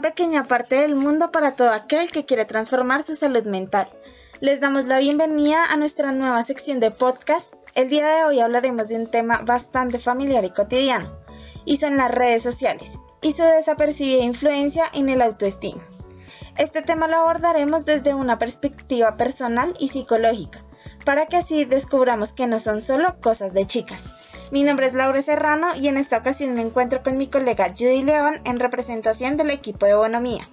pequeña parte del mundo para todo aquel que quiere transformar su salud mental. Les damos la bienvenida a nuestra nueva sección de podcast. El día de hoy hablaremos de un tema bastante familiar y cotidiano, y son las redes sociales y su desapercibida influencia en el autoestima. Este tema lo abordaremos desde una perspectiva personal y psicológica, para que así descubramos que no son solo cosas de chicas. Mi nombre es Laura Serrano y en esta ocasión me encuentro con mi colega Judy León en representación del equipo de Bonomía.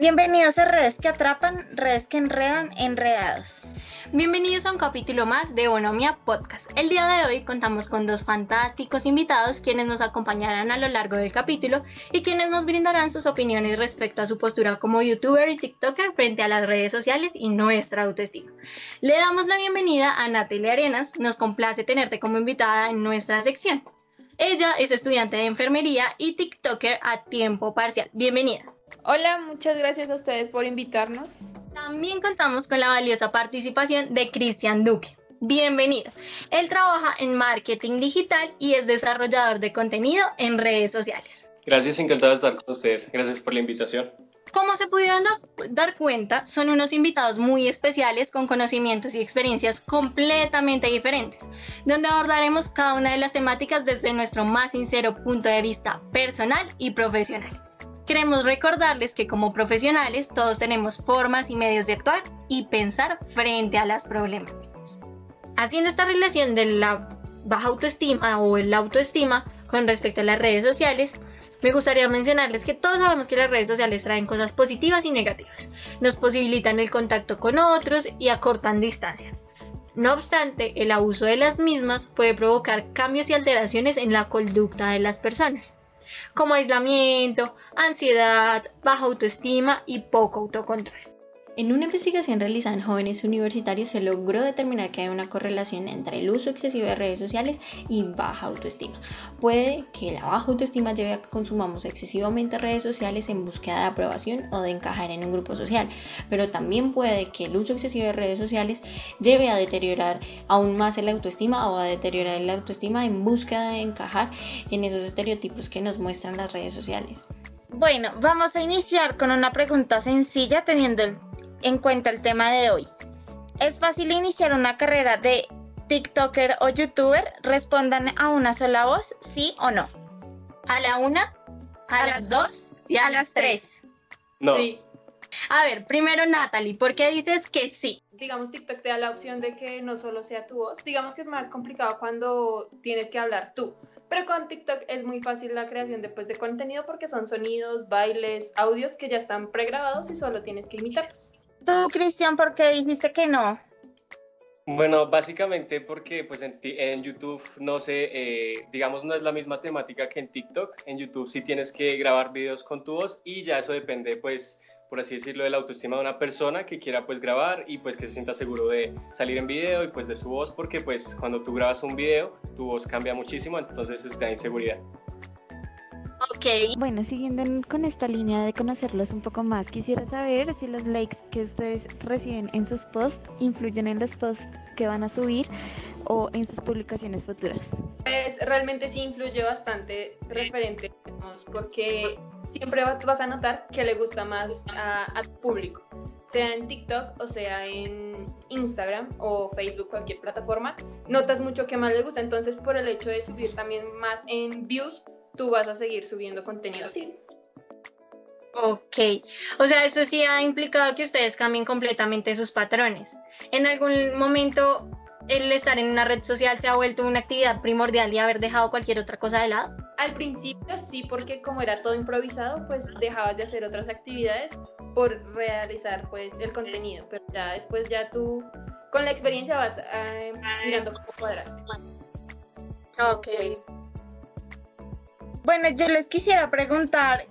Bienvenidos a Redes que Atrapan, Redes que Enredan, Enredados. Bienvenidos a un capítulo más de Bonomía Podcast. El día de hoy contamos con dos fantásticos invitados quienes nos acompañarán a lo largo del capítulo y quienes nos brindarán sus opiniones respecto a su postura como youtuber y tiktoker frente a las redes sociales y nuestra autoestima. Le damos la bienvenida a Natalia Arenas, nos complace tenerte como invitada en nuestra sección. Ella es estudiante de enfermería y tiktoker a tiempo parcial. Bienvenida. Hola, muchas gracias a ustedes por invitarnos. También contamos con la valiosa participación de Cristian Duque. Bienvenido. Él trabaja en marketing digital y es desarrollador de contenido en redes sociales. Gracias, encantado de estar con ustedes. Gracias por la invitación. Como se pudieron dar cuenta, son unos invitados muy especiales con conocimientos y experiencias completamente diferentes, donde abordaremos cada una de las temáticas desde nuestro más sincero punto de vista personal y profesional. Queremos recordarles que como profesionales todos tenemos formas y medios de actuar y pensar frente a las problemáticas. Haciendo esta relación de la baja autoestima o el autoestima con respecto a las redes sociales, me gustaría mencionarles que todos sabemos que las redes sociales traen cosas positivas y negativas. Nos posibilitan el contacto con otros y acortan distancias. No obstante, el abuso de las mismas puede provocar cambios y alteraciones en la conducta de las personas como aislamiento, ansiedad, baja autoestima y poco autocontrol. En una investigación realizada en jóvenes universitarios se logró determinar que hay una correlación entre el uso excesivo de redes sociales y baja autoestima. Puede que la baja autoestima lleve a que consumamos excesivamente redes sociales en búsqueda de aprobación o de encajar en un grupo social, pero también puede que el uso excesivo de redes sociales lleve a deteriorar aún más el autoestima o a deteriorar la autoestima en búsqueda de encajar en esos estereotipos que nos muestran las redes sociales. Bueno, vamos a iniciar con una pregunta sencilla teniendo el en cuenta el tema de hoy. ¿Es fácil iniciar una carrera de TikToker o YouTuber? Respondan a una sola voz, sí o no. A la una, a, las dos y a, las tres. No. A ver, primero Natalie, ¿por qué dices que sí? Digamos, TikTok te da la opción de que no solo sea tu voz. Digamos que es más complicado cuando tienes que hablar tú. Pero con TikTok es muy fácil la creación después de contenido porque son sonidos, bailes, audios que ya están pregrabados y solo tienes que imitarlos. Tú, Cristian, ¿por qué dijiste que no? Bueno, básicamente porque pues en, YouTube no sé, eh, digamos no es la misma temática que en TikTok. En YouTube sí tienes que grabar videos con tu voz y ya eso depende pues por así decirlo de la autoestima de una persona que quiera pues grabar y pues que se sienta seguro de salir en video y pues de su voz porque pues cuando tú grabas un video tu voz cambia muchísimo entonces eso te da inseguridad. Ok. Bueno, siguiendo con esta línea de conocerlos un poco más, quisiera saber si los likes que ustedes reciben en sus posts influyen en los posts que van a subir o en sus publicaciones futuras. Pues realmente sí influye bastante referente, porque siempre vas a notar que le gusta más a, tu público sea en TikTok o sea en Instagram o Facebook, cualquier plataforma, notas mucho que más le gusta. Entonces, por el hecho de subir también más en views, tú vas a seguir subiendo contenido así. Ok, o sea, eso sí ha implicado que ustedes cambien completamente sus patrones. ¿En algún momento el estar en una red social se ha vuelto una actividad primordial y haber dejado cualquier otra cosa de lado? Al principio sí, porque como era todo improvisado, pues dejabas de hacer otras actividades por realizar pues el contenido, pero ya después ya tú con la experiencia vas eh, mirando cómo cuadrarte. Ok. Bueno, yo les quisiera preguntar,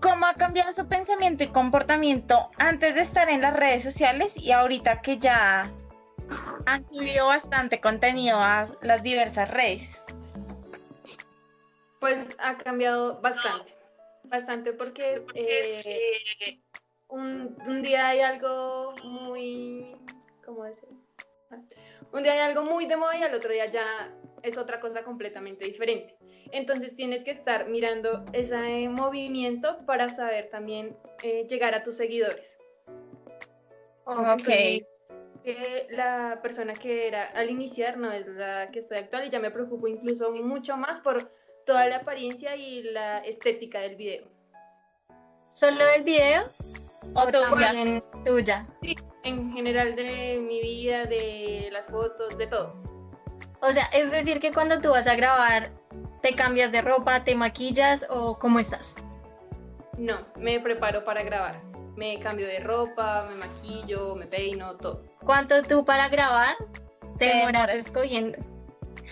¿cómo ha cambiado su pensamiento y comportamiento antes de estar en las redes sociales y ahorita que ya han subido bastante contenido a las diversas redes? Pues ha cambiado bastante, bastante porque eh, un, un, día hay algo muy, ¿cómo decir? Un día hay algo muy de moda y al otro día ya es otra cosa completamente diferente. Entonces tienes que estar mirando ese movimiento para saber también eh, llegar a tus seguidores. Ok. Que la persona que era al iniciar no es la que estoy actual y ya me preocupo incluso mucho más por toda la apariencia y la estética del video. ¿Solo del video? ¿O tú también tuya? Sí, en general de mi vida, de las fotos, de todo. O sea, es decir que cuando tú vas a grabar, ¿te cambias de ropa, te maquillas o cómo estás? No, me preparo para grabar. Me cambio de ropa, me maquillo, me peino, todo. ¿Cuánto tú para grabar te demoras demoras. escogiendo?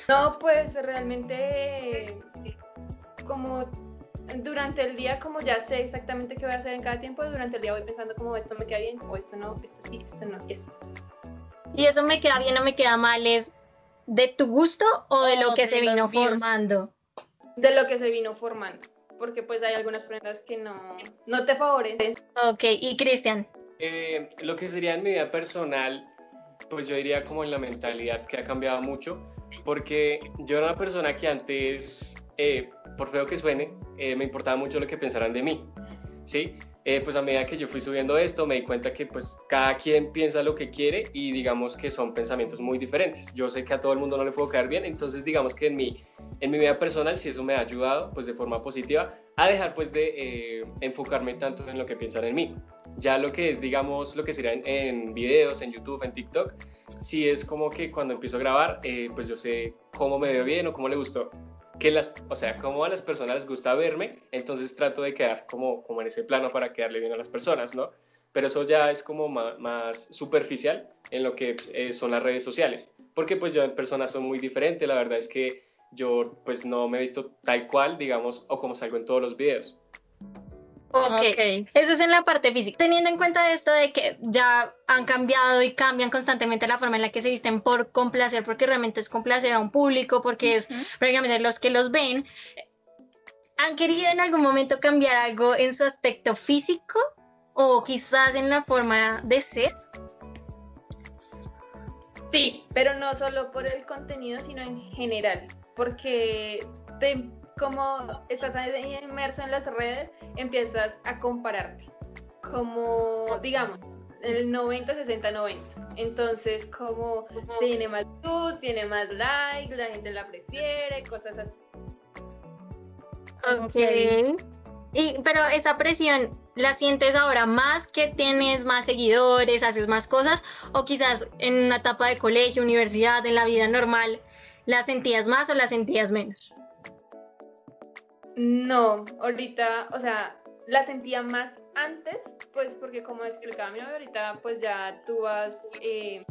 No, pues realmente como durante el día, como ya sé exactamente qué voy a hacer en cada tiempo, durante el día voy pensando como esto me queda bien, o esto no, esto sí, esto no, y así. ¿Y eso me queda bien o me queda mal? ¿Es de tu gusto o de lo que de se vino views. formando? De lo que se vino formando, porque pues hay algunas prendas que no, no te favorecen. Ok, y Cristian, Eh, lo que sería en mi vida personal, pues yo diría como en la mentalidad que ha cambiado mucho, porque yo era una persona que antes, eh, por feo que suene, eh, me importaba mucho lo que pensaran de mí, ¿sí? Eh, pues a medida que yo fui subiendo esto, me di cuenta que pues cada quien piensa lo que quiere y digamos que son pensamientos muy diferentes. Yo sé que a todo el mundo no le puedo caer bien, entonces digamos que en mi, en mi vida personal, si eso me ha ayudado pues de forma positiva a dejar pues de eh, enfocarme tanto en lo que piensan en mí. Ya lo que es, digamos, lo que sería en, videos, en YouTube, en TikTok, sí es como que cuando empiezo a grabar, eh, pues yo sé cómo me veo bien o cómo le gustó. Que las, o sea, cómo a las personas les gusta verme, entonces trato de quedar como, como en ese plano para quedarle bien a las personas, ¿no? Pero eso ya es como ma- más, superficial en lo que eh, son las redes sociales. Porque pues yo en persona soy muy diferente, la verdad es que yo pues no me he visto tal cual, digamos, o como salgo en todos los videos. Ok. Eso es en la parte física. Teniendo en cuenta esto de que ya han cambiado y cambian constantemente la forma en la que se visten por complacer, porque realmente es complacer a un público, porque es Ujú. prácticamente los que los ven, ¿han querido en algún momento cambiar algo en su aspecto físico o quizás en la forma de ser? Sí, pero no solo por el contenido, sino en general, porque te- como estás ahí inmerso en las redes, empiezas a compararte, como digamos, el 90, 60, 90. Entonces, como tiene más views, tiene más likes, la gente la prefiere, cosas así. Ok. Y, pero esa presión la sientes ahora más que tienes más seguidores, haces más cosas, o quizás en una etapa de colegio, universidad, en la vida normal, ¿la sentías más o la sentías menos? No, ahorita, o sea, la sentía más antes, pues porque como explicaba mi mamá, ahorita pues ya tú vas eh,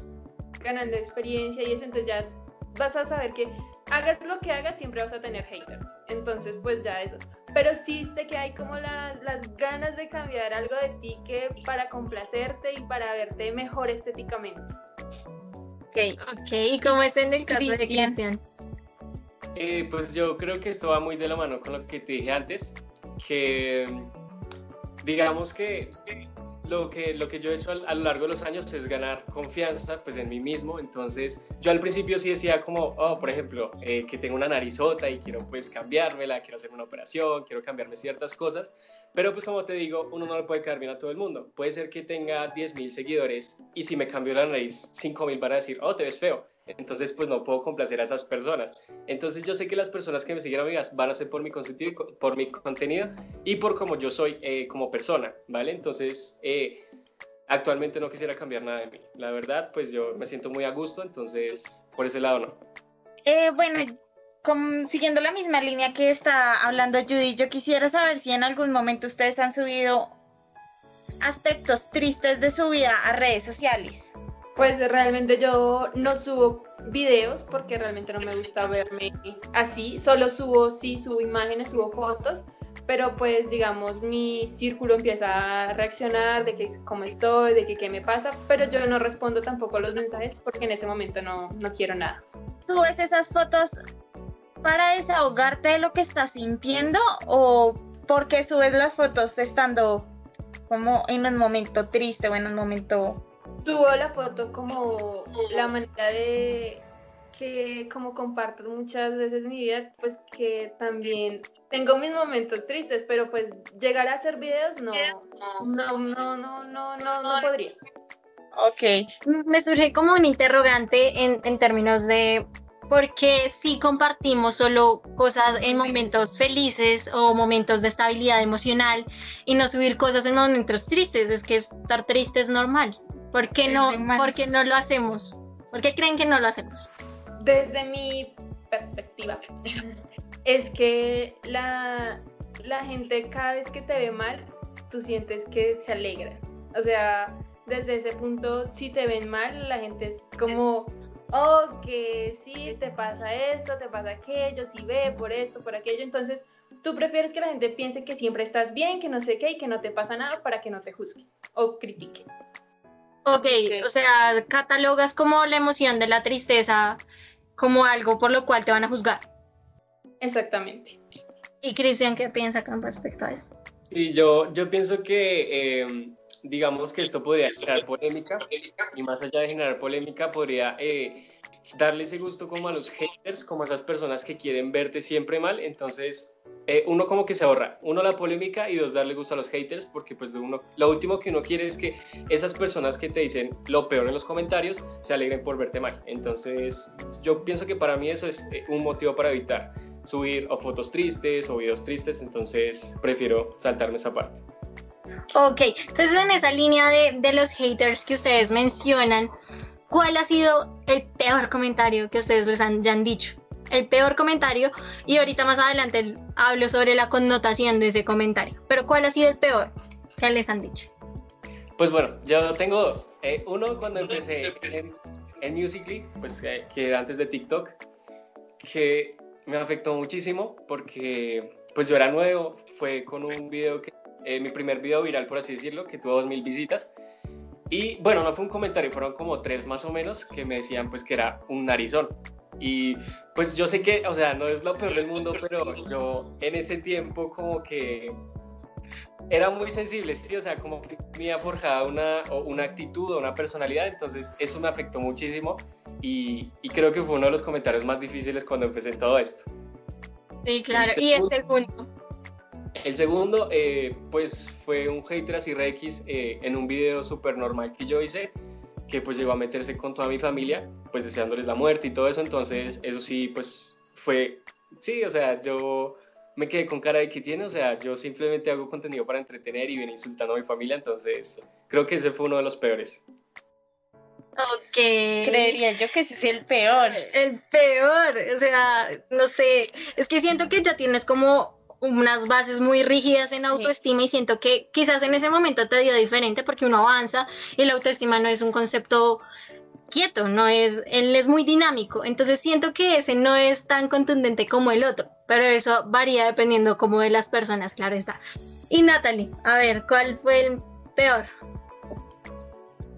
ganando experiencia y eso, entonces ya vas a saber que hagas lo que hagas, siempre vas a tener haters. Entonces, pues ya eso. Pero sí sé que hay como la- las ganas de cambiar algo de ti que para complacerte y para verte mejor estéticamente. Ok. Ok, ¿y cómo es en el caso de Cristian. Eh, pues yo creo que esto va muy de la mano con lo que te dije antes, que digamos que lo que, lo que yo he hecho al- a, lo largo de los años es ganar confianza pues en mí mismo, entonces yo al principio sí decía como, oh, por ejemplo, eh, que tengo una narizota y quiero pues cambiármela, quiero hacer una operación, quiero cambiarme ciertas cosas, pero pues como te digo, uno no le puede caer bien a todo el mundo, puede ser que tenga 10.000 seguidores y si me cambio la nariz 5.000 van a decir, oh, te ves feo, entonces pues no puedo complacer a esas personas. Entonces yo sé que las personas que me siguen amigas van a ser por mi, contenido, y por como yo soy eh, como persona, ¿vale? Entonces eh, actualmente no quisiera cambiar nada de mí. La verdad, pues yo me siento muy a gusto, entonces por ese lado no. Eh, bueno, siguiendo la misma línea que está hablando Judy, yo quisiera saber si en algún momento ustedes han subido aspectos tristes de su vida a redes sociales. Pues realmente yo no subo videos porque realmente no me gusta verme así, solo subo, sí, subo imágenes, subo fotos, pero pues digamos mi círculo empieza a reaccionar de que cómo estoy, de que qué me pasa, pero yo no respondo tampoco los mensajes porque en ese momento no, no quiero nada. ¿Subes esas fotos para desahogarte de lo que estás sintiendo o porque subes las fotos estando como en un momento triste o en un momento... Subo la foto como la manera de que como comparto muchas veces mi vida, pues que también tengo mis momentos tristes, pero pues llegar a hacer videos no, no, no, no, no, no, no podría. Ok, me surge como un interrogante en, en términos de por qué si compartimos solo cosas en momentos felices o momentos de estabilidad emocional y no subir cosas en momentos tristes. Es que estar triste es normal. ¿Por qué no, ¿por qué no lo hacemos? ¿Por qué creen que no lo hacemos? Desde mi perspectiva, es que la, la gente cada vez que te ve mal, tú sientes que se alegra. O sea, desde ese punto, si te ven mal, la gente es como, oh, que sí, te pasa esto, te pasa aquello, si ve por esto, por aquello. Entonces, tú prefieres que la gente piense que siempre estás bien, que no sé qué y que no te pasa nada para que no te juzgue o critique. Ok, o sea, catalogas como la emoción de la tristeza como algo por lo cual te van a juzgar. Exactamente. ¿Y Cristian qué piensa con respecto a eso? Sí, yo, yo pienso que, eh, digamos que esto podría generar polémica y más allá de generar polémica podría eh, darle ese gusto como a los haters, como a esas personas que quieren verte siempre mal. Entonces, eh, uno como que se ahorra, uno la polémica y dos darle gusto a los haters, porque pues uno, lo último que uno quiere es que esas personas que te dicen lo peor en los comentarios se alegren por verte mal. Entonces, yo pienso que para mí eso es eh, un motivo para evitar subir o fotos tristes o videos tristes, entonces prefiero saltarme esa parte. Ok, entonces en esa línea de, de los haters que ustedes mencionan, ¿cuál ha sido el peor comentario que ustedes les han, han dicho? El peor comentario y ahorita más adelante hablo sobre la connotación de ese comentario. Pero ¿cuál ha sido el peor que les han dicho? Pues bueno, yo tengo dos. Eh, uno cuando empecé en, en Musical.ly, pues eh, que antes de TikTok, que me afectó muchísimo porque pues yo era nuevo, fue con un video que, eh, mi primer video viral por así decirlo, que tuvo 2000 visitas y bueno, no fue un comentario, fueron como tres más o menos que me decían pues que era un narizón. Y pues yo sé que, o sea, no es lo peor del mundo, pero yo en ese tiempo como que era muy sensible, sí, o sea, como que me había forjado una, una actitud o una personalidad, entonces eso me afectó muchísimo y, y, creo que fue uno de los comentarios más difíciles cuando empecé todo esto. Sí, claro, y el segundo. El segundo, eh, pues fue un hater así Rex eh, en un video súper normal que yo hice, que pues llegó a meterse con toda mi familia, pues deseándoles la muerte y todo eso, entonces eso sí, pues fue, sí, o sea, yo me quedé con cara de que tiene, o sea, yo simplemente hago contenido para entretener y viene insultando a mi familia, entonces creo que ese fue uno de los peores. Ok. Creería yo que ese es el peor. El peor, o sea, no sé, es que siento que ya tienes como unas bases muy rígidas en autoestima y siento que quizás en ese momento te dio diferente porque uno avanza y la autoestima no es un concepto quieto, no es, él es muy dinámico, entonces siento que ese no es tan contundente como el otro, pero eso varía dependiendo como de las personas, claro está. Y Natalie, a ver, ¿cuál fue el peor?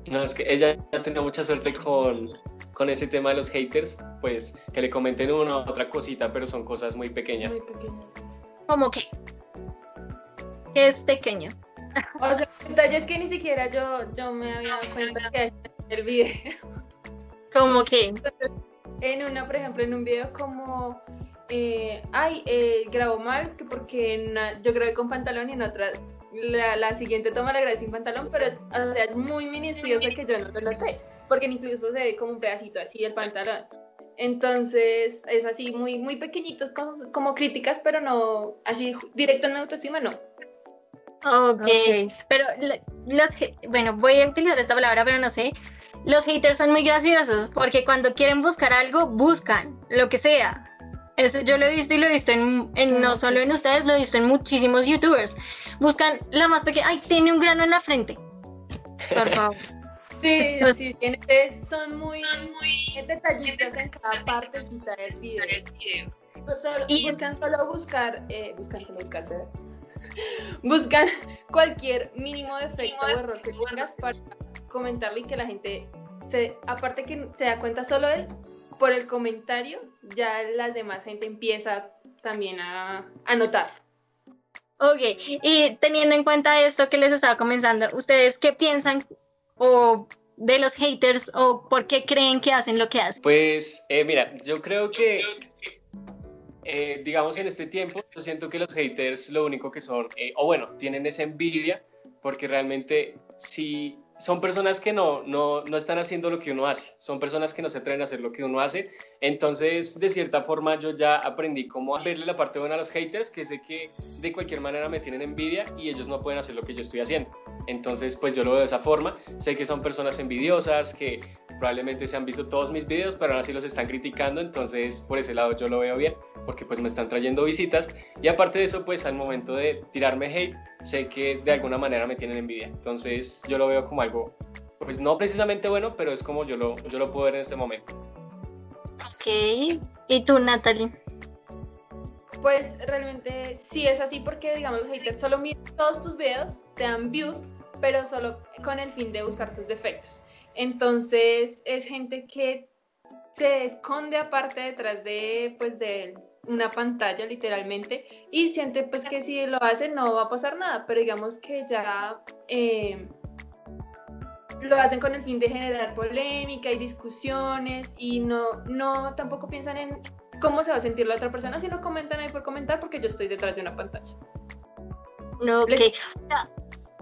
No, es que ella ya tenía mucha suerte con, con ese tema de los haters, pues que le comenten una u otra cosita, pero son cosas muy pequeñas. Muy pequeñas. ¿Cómo que? Es pequeño. O sea, detalles que ni siquiera yo, yo me había dado cuenta que en el video. ¿Cómo que? Entonces, en una, por ejemplo, en un video como, eh, ay, eh, grabo mal, que porque una, yo grabé con pantalón y en otra, la, la siguiente toma la grabé sin pantalón, pero o sea, es muy minucioso que yo no lo noté, porque incluso se ve como un pedacito así del pantalón. Entonces, es así, muy, muy pequeñitos como, como críticas, pero no, así directo en autoestima, no. Ok, pero la- los, bueno, voy a utilizar esta palabra, pero no sé. Los haters son muy graciosos porque cuando quieren buscar algo, buscan lo que sea. Eso yo lo he visto y lo he visto en, en- no solo en ustedes, lo he visto en muchísimos youtubers. Buscan la más pequeña, ay, tiene un grano en la frente. Por favor. Sí, Pues- sí, tiene- es- son muy, muy detallistas en cada partecita del video. No solo- Y- buscan solo buscar, eh, buscan solo buscar, ¿verdad? Buscan cualquier mínimo defecto o error que tengas para comentarlo y que la gente, se, aparte que se da cuenta solo él, por el comentario, ya la demás gente empieza también a, a notar. Ok, y teniendo en cuenta esto que les estaba comenzando, ¿ustedes qué piensan o de los haters o por qué creen que hacen lo que hacen? Pues eh, mira, yo creo que, eh, digamos en este tiempo, yo siento que los haters lo único que son, eh, o bueno, tienen esa envidia, porque realmente si son personas que no, no, no están haciendo lo que uno hace, son personas que no se atreven a hacer lo que uno hace. Entonces, de cierta forma, yo ya aprendí cómo verle la parte buena a los haters, que sé que de cualquier manera me tienen envidia y ellos no pueden hacer lo que yo estoy haciendo. Entonces, pues yo lo veo de esa forma. Sé que son personas envidiosas, que probablemente se han visto todos mis videos, pero aún así los están criticando, entonces por ese lado yo lo veo bien, porque pues me están trayendo visitas. Y aparte de eso, pues al momento de tirarme hate, sé que de alguna manera me tienen envidia. Entonces yo lo veo como algo, pues no precisamente bueno, pero es como yo lo, yo lo puedo ver en este momento. Ok, ¿y tú Natalie? Pues realmente sí es así porque digamos los haters solo miran todos tus videos, te dan views, pero solo con el fin de buscar tus defectos. Entonces es gente que se esconde aparte detrás de, pues, de una pantalla literalmente y siente pues que si lo hace no va a pasar nada, pero digamos que ya eh, lo hacen con el fin de generar polémica y discusiones y no, no tampoco piensan en cómo se va a sentir la otra persona, sino comentan ahí por comentar porque yo estoy detrás de una pantalla. Ok.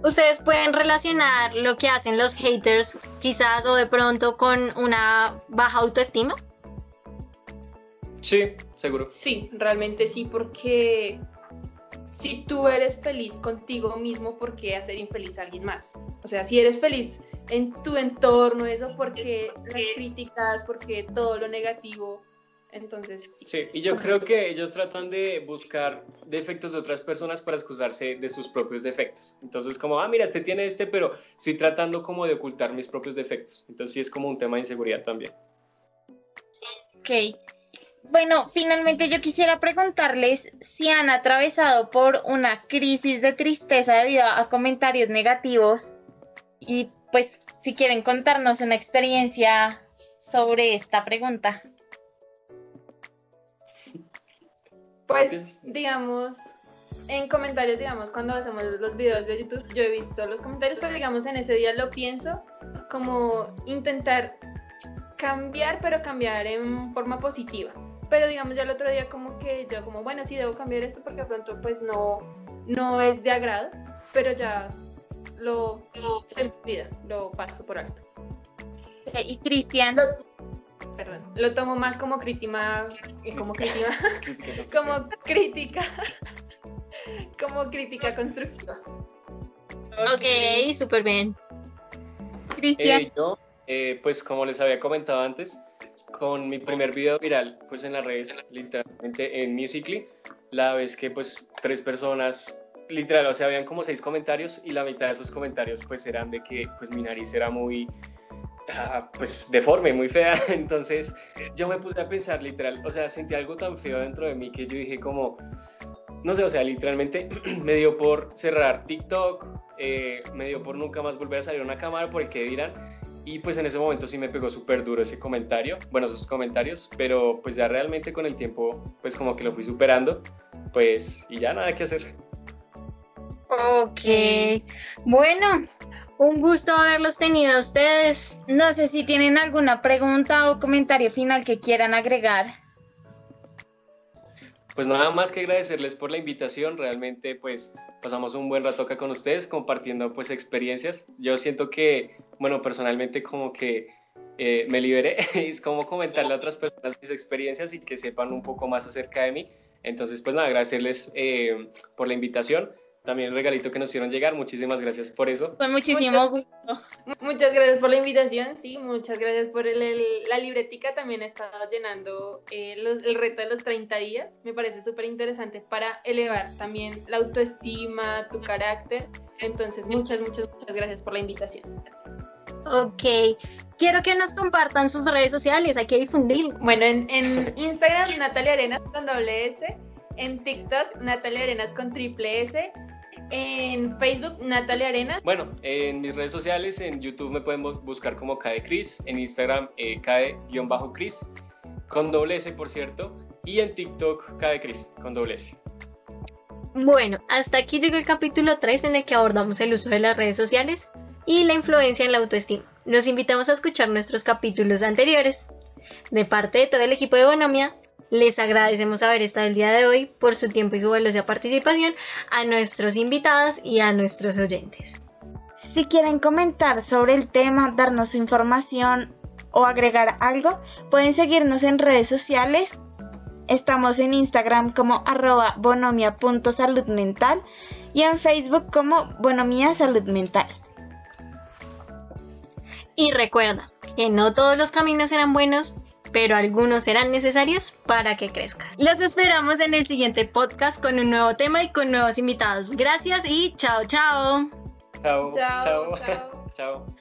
Ustedes pueden relacionar lo que hacen los haters quizás o de pronto con una baja autoestima. Sí, seguro. Sí, realmente sí, porque si tú eres feliz contigo mismo, ¿por qué hacer infeliz a alguien más? O sea, si eres feliz en tu entorno, eso porque las críticas, porque todo lo negativo entonces, sí. y yo creo que ellos tratan de buscar defectos de otras personas para excusarse de sus propios defectos. Entonces, como, ah, mira, este tiene este, pero estoy tratando como de ocultar mis propios defectos. Entonces, sí es como un tema de inseguridad también. Ok. Bueno, finalmente yo quisiera preguntarles si han atravesado por una crisis de tristeza debido a comentarios negativos y pues si quieren contarnos una experiencia sobre esta pregunta. Pues, digamos, en comentarios, digamos, cuando hacemos los videos de YouTube, yo he visto los comentarios, pero digamos, en ese día lo pienso como intentar cambiar, pero cambiar en forma positiva. Pero digamos, ya el otro día como que yo como, bueno, sí, debo cambiar esto porque pronto pues no, no es de agrado, pero ya lo, lo se lo paso por alto. Y Cristian, perdón, lo tomo más como crítica, eh, como crítica, como crítica, como crítica constructiva. Ok, súper bien. Cristian. Eh, yo, eh, pues como les había comentado antes, con mi primer video viral, pues en las redes, literalmente en Musically, la vez que pues tres personas, literal, o sea, habían como seis comentarios y la mitad de esos comentarios pues eran de que pues mi nariz era muy Ah, pues deforme, muy fea. Entonces yo me puse a pensar literal, o sea, sentí algo tan feo dentro de mí que yo dije como, no sé, o sea, literalmente me dio por cerrar TikTok, eh, me dio por nunca más volver a salir a una cámara por el que dirán. Y pues en ese momento sí me pegó súper duro ese comentario, bueno, esos comentarios, pero pues ya realmente con el tiempo pues como que lo fui superando, pues y ya nada que hacer. Ok, bueno, un gusto haberlos tenido a ustedes. No sé si tienen alguna pregunta o comentario final que quieran agregar. Pues nada más que agradecerles por la invitación. Realmente pues pasamos un buen rato acá con ustedes compartiendo pues experiencias. Yo siento que, bueno, personalmente como que eh, me liberé. es como comentarle a otras personas mis experiencias y que sepan un poco más acerca de mí. Entonces pues nada, agradecerles eh, por la invitación también el regalito que nos hicieron llegar. Muchísimas gracias por eso. Fue muchísimo gusto. Muchas gracias por la invitación, sí, muchas gracias por el, la libretica. También he estado llenando eh, el reto de los 30 días. Me parece súper interesante para elevar también la autoestima, tu carácter. Entonces, muchas, muchas, muchas gracias por la invitación. Ok, quiero que nos compartan sus redes sociales, hay que difundir. Bueno, en, en Instagram, Natalia Arenas con doble S. En TikTok, Natalia Arenas con triple S en Facebook, Natalia Arena. Bueno, en mis redes sociales, en YouTube me pueden buscar como Cade Cris, en Instagram eh, Cade-Cris, con doble S por cierto, y en TikTok Cade Cris, con doble S. Bueno, hasta aquí llegó el capítulo 3 en el que abordamos el uso de las redes sociales y la influencia en la autoestima. Los invitamos a escuchar nuestros capítulos anteriores. De parte de todo el equipo de Bonomia, les agradecemos haber estado el día de hoy por su tiempo y su valiosa participación a nuestros invitados y a nuestros oyentes. Si quieren comentar sobre el tema, darnos su información o agregar algo, pueden seguirnos en redes sociales. Estamos en Instagram como arroba bonomia.saludmental y en Facebook como Bonomia Salud Mental. Y recuerda que no todos los caminos serán buenos, pero algunos serán necesarios para que crezcas. Los esperamos en el siguiente podcast con un nuevo tema y con nuevos invitados. Gracias y chao, chao. Chao. Chao. Chao. chao. chao.